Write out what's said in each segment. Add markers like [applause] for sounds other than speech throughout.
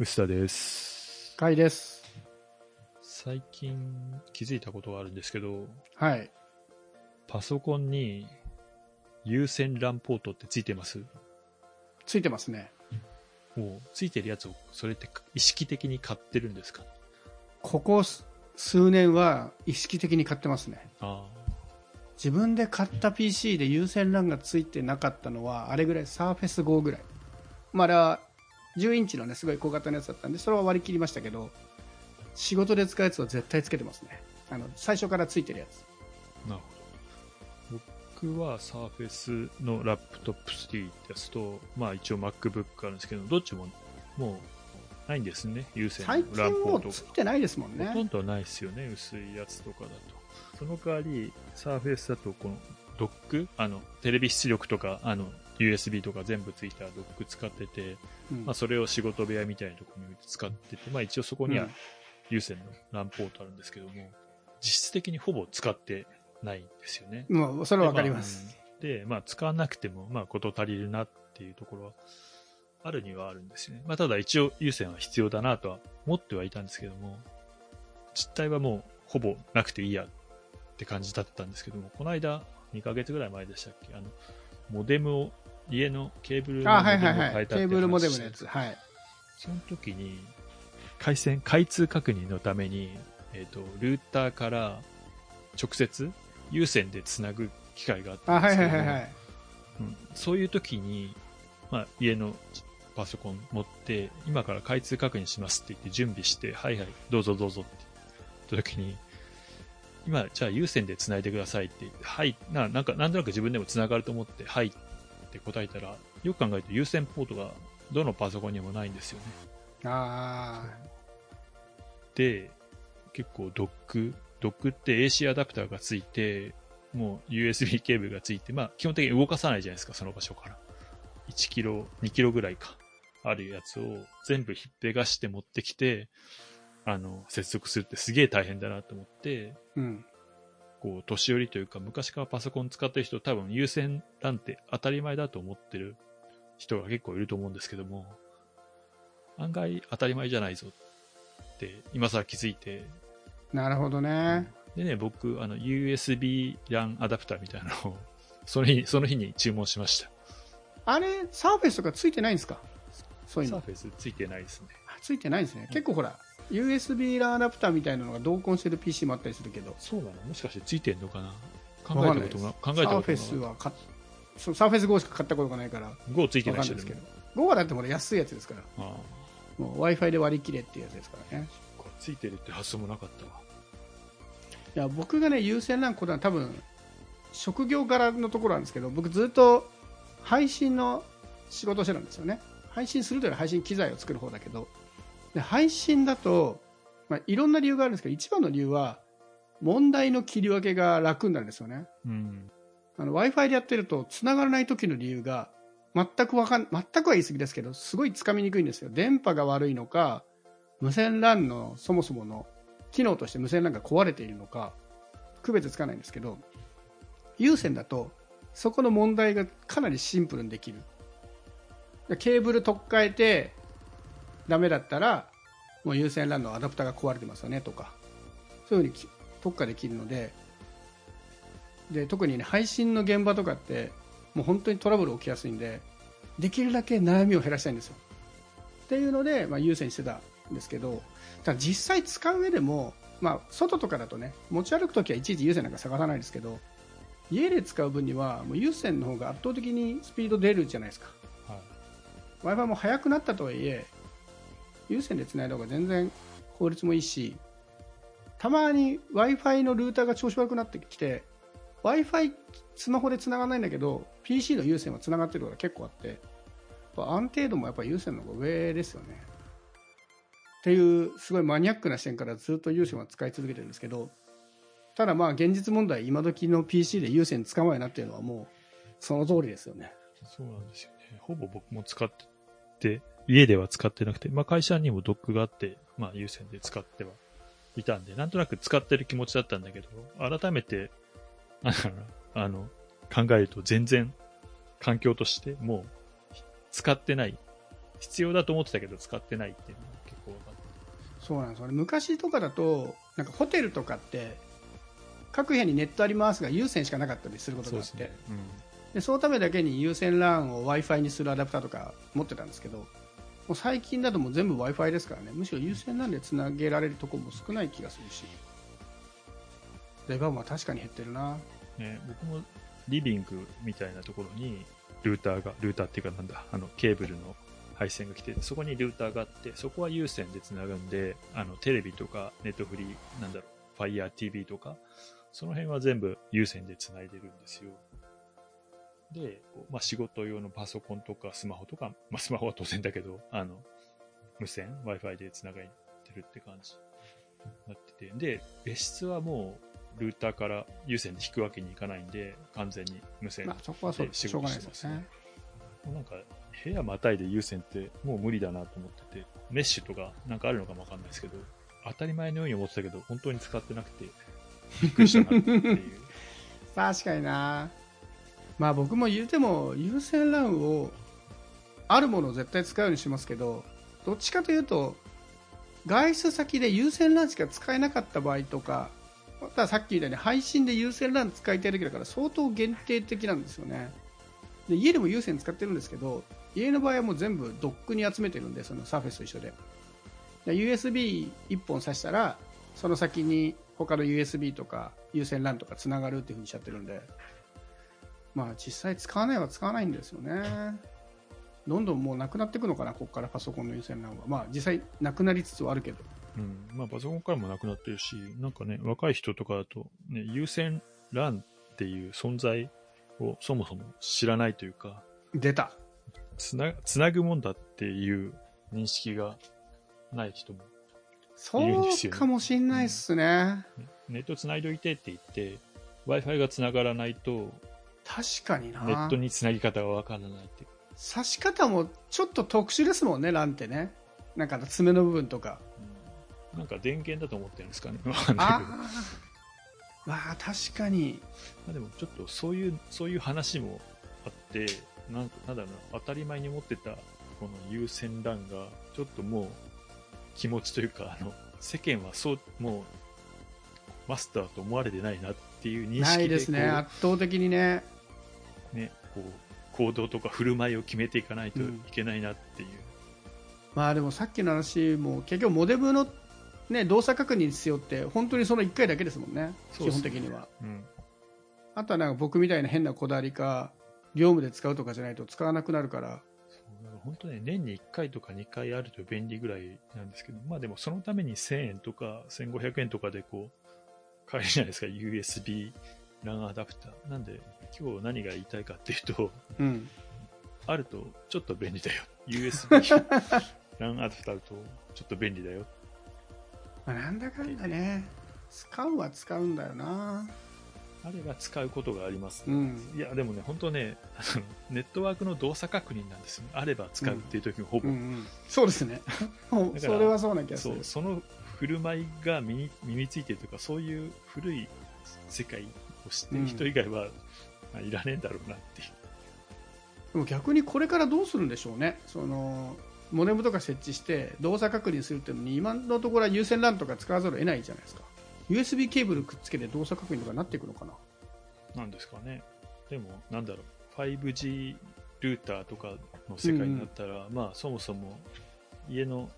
臼田です。かいです。最近気づいたことがあるんですけど、はい。パソコンに有線 LAN ポートってついてます？ついてますね。もうついてるやつをそれって意識的に買ってるんですか？ここ数数年は意識的に買ってますね。あ自分で買った PC で有線 LAN がついてなかったのは、あれぐらい、サーフェス5ぐらい。まあ、あれは10インチのね、すごい小型のやつだったんで、それは割り切りましたけど、仕事で使うやつは絶対つけてますね。あの、最初からついてるやつ。あ、なるほど。僕は Surface のラップトップ3ってやつと、まあ一応 MacBook あるんですけど、どっちももうないんですね、有線の最 LAN 近もうポートが。ついてないですもんね。ほとんどないですよね、薄いやつとかだと。その代わり、サーフェイスだと、このドック、あの、テレビ出力とか、あの、USB とか全部ついたドック使ってて、うんまあ、それを仕事部屋みたいなところに置いて使ってて、まあ、一応そこにはうん有線の LAN ポートあるんですけども、実質的にほぼ使ってないんですよね。もう、それはわかります。で、まあ、使わなくても、まあ、こと足りるなっていうところは、あるにはあるんですよね。まあ、ただ一応、有線は必要だなとは思ってはいたんですけども、実態はもう、ほぼなくていいやって感じだったんですけども、この間、2ヶ月ぐらい前でしたっけ？あの、モデムを、家のケーブルのあ、モデムをはいはいはい。変えたっていうケーブルモデムのやつ。はい。その時に、回線、開通確認のために、えっ、と、ルーターから直接有線でつなぐ機械があったんですけどもはいはいはい。うんそういう時に、まあ、家のパソコン持って、今から開通確認しますって言って準備して、はいはい、どうぞどうぞって言った時に、今、じゃあ有線で繋いでくださいって言って、はい、ななんか、なんとなく自分でも繋がると思って、はいって答えたら、よく考えると有線ポートがどのパソコンにもないんですよね。あで、結構ドック、ドックって AC アダプターがついて、もう USB ケーブルがついて、まあ基本的に動かさないじゃないですか、その場所から。1キロ、2キロぐらいか、あるやつを全部ひっぺがして持ってきて、あの、接続するってすげえ大変だなと思って、ーうん。こう、年寄りというか、昔からパソコン使ってる人、多分優先 LAN って当たり前だと思ってる人が結構いると思うんですけども、案外当たり前じゃないぞって、今更気づいて、なるほどね。でね、僕、あの、USB LAN アダプターみたいなのを、[laughs] その日に、その日に注文しました。あれ、サーフェスとかついてないんですか？そういうの。サーフェスついてないですね。あついてないんですね。結構ほら、USB ランアダプターみたいなのが同梱してる PC もあったりするけど、そうなの？もしかしてついてんのかな？考えたことが、考えたことサーフェスが。はそうサーフェス GO しか買ったことがないから、5ついてない人わかんないですけど。。GO はだってほら安いやつですから、あもう Wi-Fi で割り切れっていうやつですからね。ついてるって発想もなかったわ。いや、僕がね、有線 LAN これは多分、職業柄のところなんですけど、僕ずっと配信の仕事をしてたんですよね。配信するというより配信機材を作る方だけど、で配信だと、まあ、いろんな理由があるんですけど、一番の理由は、問題の切り分けが楽になるんですよね。うん。あの Wi-Fi でやってると、繋がらない時の理由が、全くわかん、全くは言い過ぎですけど、すごいつかみにくいんですよ。電波が悪いのか、無線 LAN のそもそもの機能として無線 LAN が壊れているのか、区別つかないんですけど、有線だと、そこの問題がかなりシンプルにできる。でケーブル取っ替えて、ダメだったら、もう有線 LAN のアダプターが壊れてますよねとか、そういうふうにき特化できるので、で特にね配信の現場とかってもう本当にトラブル起きやすいんでできるだけ悩みを減らしたいんですよ。っていうので、まあ、優先してたんですけどただ実際使う上でも、まあ、外とかだとね持ち歩くときはいちいち優先なんか探さないですけど家で使う分にはもう有線の方が圧倒的にスピード出るじゃないですか。はい。W i f i も速くなったとはいえ有線でつないだ方が全然効率もいいしたまに w i f i のルーターが調子悪くなってきて w i f i スマホでつながらないんだけど PC の有線はつながってることが結構あってやっぱ安定度もやっぱ有線の方が上ですよねっていうすごいマニアックな視点からずっと有線は使い続けてるんですけどただまあ現実問題今時の PC で有線使わないなっていうのはもうその通りですよねそうなんですよね。ほぼ僕も使って、家では使ってなくて、まあ会社にもドックがあって、まあ有線で使ってはいたんで、なんとなく使ってる気持ちだったんだけど、改めて、[laughs] あの、考えると全然環境としてもう使ってない必要だと思ってたけど使ってないっていうのが結構分かって。そうなんですよね。昔とかだと、なんかホテルとかって、各部屋にネットありますが、有線しかなかったりすることがあって、でうん。そのためだけに有線 LAN を Wi-Fi にするアダプターとか持ってたんですけど、もう最近だともう全部 Wi-Fi ですからね、むしろ有線 LAN でつなげられるところも少ない気がするし、出番は確かに減ってるな。ね、僕もリビングみたいなところにルーターが、ルーターっていうかなんだ、あのケーブルの配線が来てて、そこにルーターがあって、そこは有線でつなぐんで、あのテレビとかネットフリー、なんだろう、Fire TV とか、その辺は全部有線でつないでるんですよ。で、まあ、仕事用のパソコンとかスマホとか、まあ、スマホは当然だけど、あの、無線、Wi-Fi でつながってるって感じになってて、で、別室はもう、ルーターから有線で引くわけにいかないんで、完全に無線まあそこはそうで仕事してますねないですよね。。もうなんか、部屋またいで有線ってもう無理だなと思ってて、メッシュとかなんかあるのかもわかんないですけど、当たり前のように思ってたけど、本当に使ってなくて、びっくりしたなっていう。[laughs] 確かになまあ僕も言うても有線 LAN をあるものを絶対使うようにしますけどどっちかというと外出先で有線 LAN しか使えなかった場合とかまたさっき言ったように配信で有線 LAN 使いたい時だから相当限定的なんですよね。で家でも有線使ってるんですけど家の場合はもう全部ドックに集めてるんでそのサーフェスと一緒で。で USB1 本挿したらその先に他の USB とか有線 LAN とかつながるっていうふうにしちゃってるんで。まあ実際使わないは使わないんですよね。どんどんもうなくなっていくのかなここからパソコンの有線 LAN は。まあ実際なくなりつつはあるけど。うん。まあ、パソコンからもなくなってるし、なんかね、若い人とかだと、ね、有線 LAN っていう存在をそもそも知らないというか、出た。つな、つなぐもんだっていう認識がない人も、そいるんですよね。うかもしんないっすね。ネットつないどいてって言って、Wi-Fi がつながらないと、確かにな。ネットにつなぎ方がわからないって。刺し方もちょっと特殊ですもんね LAN ってね。なんか爪の部分とか。うん。なんか電源だと思ってるんですかね。わかんないあけど。あ確かに。まあでもちょっとそういう、そういう話もあって、なんか、なんだろうな、当たり前に持ってた、この優先 LAN が、ちょっともう、気持ちというか、あの、世間はそう、もう、マスターと思われてないなっていう認識で、ないですね。こ圧倒的にね、こう、行動とか振る舞いを決めていかないといけないなっていう。まあでもさっきの話も結局モデムの、ね、動作確認必要って本当にその1回だけですもんね。ね。本的には。うん。あとはなんか僕みたいな変なこだわりか業務で使うとかじゃないと使わなくなるから。そうだから本当ね、年に1回とか2回あると便利ぐらいなんですけど、まあでもそのために1000円とか1500円とかでこう、買えるじゃないですか、USB LAN アダプター。なんで、今日何が言いたいかっていうと、うんあるとちょっと便利だよ。USB LAN [laughs] アダプターとちょっと便利だよ。まあ、なんだかんだね使うは使うんだよなあれば使うことがあります。うんいや、でもね、本当ね、ネットワークの動作確認なんですよね。あれば使うっていう時もほぼ。うんうんそうですね [laughs] それはそうな気がするその振る舞いが身に身についてるというか、そういう古い世界を知ってる人以外は、まあいらねえんだろうなっていう。でも逆にこれからどうするんでしょうね。そのモデムとか設置して動作確認するっていうのに今のところは有線 LAN とか使わざるを得ないじゃないですか。USB ケーブルくっつけて動作確認とかなっていくのかな。なんですかね。でも、なんだろう、5G ルーターとかの世界になったら、まあ、そもそも家の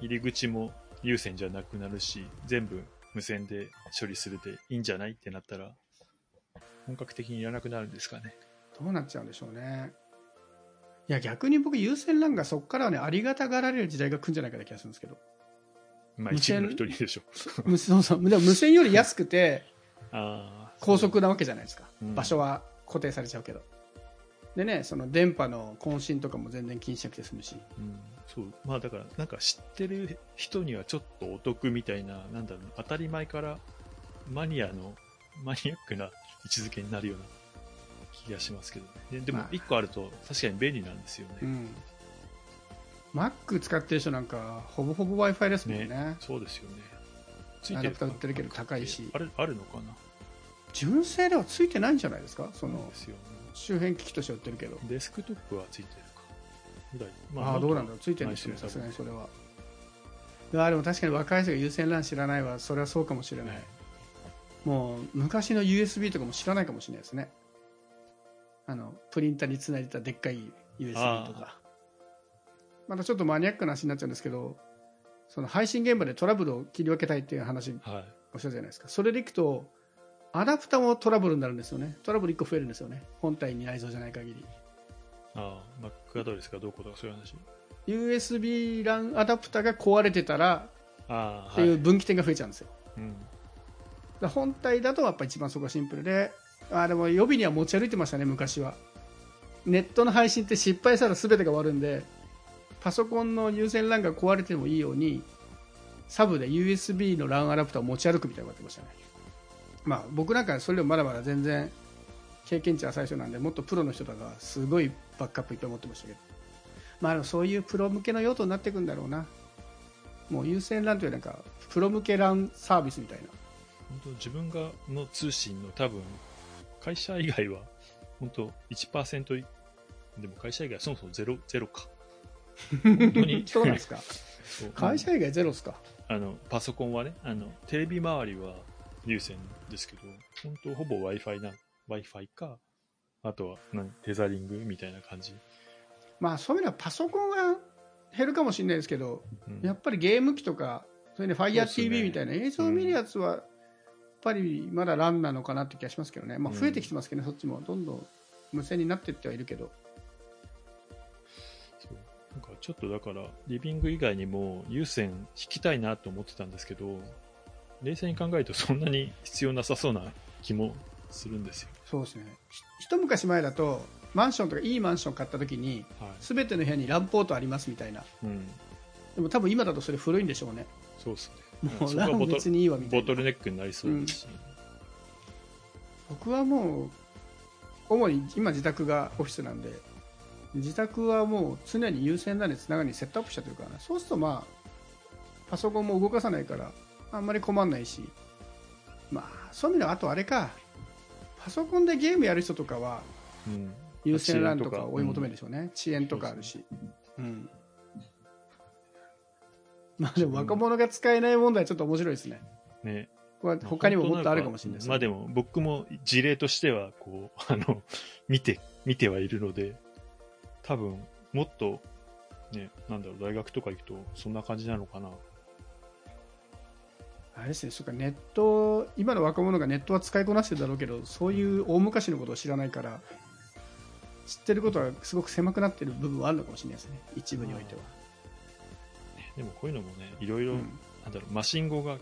入り口も有線じゃなくなるし、全部無線で処理するでいいんじゃないってなったら、本格的にいらなくなるんですかね。どうなっちゃうんでしょうねいや逆に僕優先 LAN がそこからはねありがたがられる時代が来るんじゃないかな気がするんですけどまあ、無線一部の人にでしょ。[laughs] 無そうそうでも無線より安くてああ。高速なわけじゃないですか、うん場所は固定されちゃうけどでねその電波の渾身とかも全然気にしなくて済むし。うん、そう。まあだから、なんか知ってる人にはちょっとお得みたいな、なんだろう、当たり前からマニアの、マニアックな位置づけになるような気がしますけど、ね、ででもまあ。一個あると確かに便利なんですよね。うん。Mac 使ってる人なんかほぼほぼ w i f i ですもんね。ねそうですよね。つアダプター売ってるけど高いし。あれ、あるのかな？純正ではついてないんじゃないですか？その。周辺機器として売ってるけどデスクトップはついてるか。ぐらい。ああ、どうなんだろう。ついてるんですね、さすがにそれは。いやでも確かに若い人が有線 LAN 知らないは、それはそうかもしれない。もう、昔の USB とかも知らないかもしれないですね。あの、プリンターにつないでたでっかい USB とか。またちょっとマニアックな話になっちゃうんですけど、その配信現場でトラブルを切り分けたいっていう話、はい。おっしゃるじゃないですか。それでいくと、アダプタもトラブルになるんですよね。トラブル1個増えるんですよね。本体に内蔵じゃない限り。ああ、Mac アドレスがどうこうとかそういう話？USB LAN アダプタが壊れてたらああ、ってはいいう分岐点が増えちゃうんですよ。うん。本体だとやっぱ一番そこがシンプルで、あでも予備には持ち歩いてましたね、昔は。ネットの配信って失敗したら全てが終わるんで、パソコンの有線 LAN が壊れてもいいように、サブで USB の LAN アダプターを持ち歩くみたいなことやってましたね。まあ僕なんかそれでもまだまだ全然経験値は最初なんで、もっとプロの人とかすごいバックアップいっぱい持ってましたけど。まあそういうプロ向けの用途になっていくんだろうな。もう有線 LAN というなんか、プロ向け LAN サービスみたいな。本当自分がの通信の多分、会社以外は、本当1%いでも会社以外はそもそもゼロ、ゼロか。[laughs] 本当にそうなんですか。[laughs] 会社以外ゼロですか。あの、パソコンはね、あの、テレビ周りは有線ですけど、本当ほぼ Wi-Fi な、Wi-Fi か、あとは、何、テザリングみたいな感じ。まあそういう意味ではパソコンが減るかもしれないですけど、うんやっぱりゲーム機とか、それで FireTV みたいな映像を見るやつは、やっぱりまだランなのかなって気がしますけどね。まあうん増えてきてますけどね、そっちも。どんどん無線になっていってはいるけど。そうなんかちょっとだから、リビング以外にも有線引きたいなと思ってたんですけど、冷静に考えるとそんなに必要なさそうな気もするんですよ。そうですね。ひ一昔前だと、マンションとかいいマンション買った時に、はい。すべての部屋にランポートありますみたいな。うん。でも多分今だとそれ古いんでしょうね。そうですね。もうラン別にいいわみたいな。ボトルネックになりそうですし。僕はもう主に今自宅がオフィスなんで自宅はもう常に有線 LAN でつながるようにセットアップしちゃってるからねそうするとまあパソコンも動かさないからあんまり困んないし。まあそういう意味ではあとあれか。パソコンでゲームやる人とかはうん。有線 LAN とかか。追い求めるでしょうね、遅延とかあるし。うん。まあでも若者が使えない問題はちょっと面白いですね。ね。これは他にももっとあるかもしれないですまあでも僕も事例としては、こう、[laughs] あの、見て、見てはいるので、多分、もっと、ね、なんだろう、大学とか行くと、そんな感じなのかな。あれですね、そっかネット、今の若者がネットは使いこなしてるだろうけど、そういう大昔のことを知らないから、知ってることはすごく狭くなってる部分はあるのかもしれないですね、一部においては。でもこういうのもね、いろいろ、うんなんだろう、マシン語が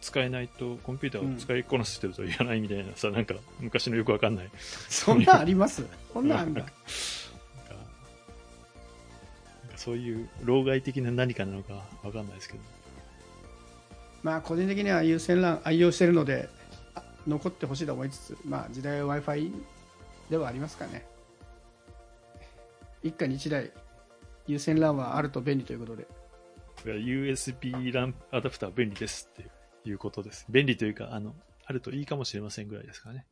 使えないと、コンピューターを使いこなしてると言わないみたいなさ、なんか、昔のよくわかんない。そんなんあります？そんなんあんだ。なんかなんかそういう、老害的な何かなのかわかんないですけど。まあ、個人的には優先 LAN 愛用しているので、残ってほしいと思いつつ、まあ、時代は Wi-Fi ではありますかね。一家に一台、優先 LAN はあると便利ということで。USB ランアダプター便利ですっていうことです。便利というか、あの、あるといいかもしれませんぐらいですかね。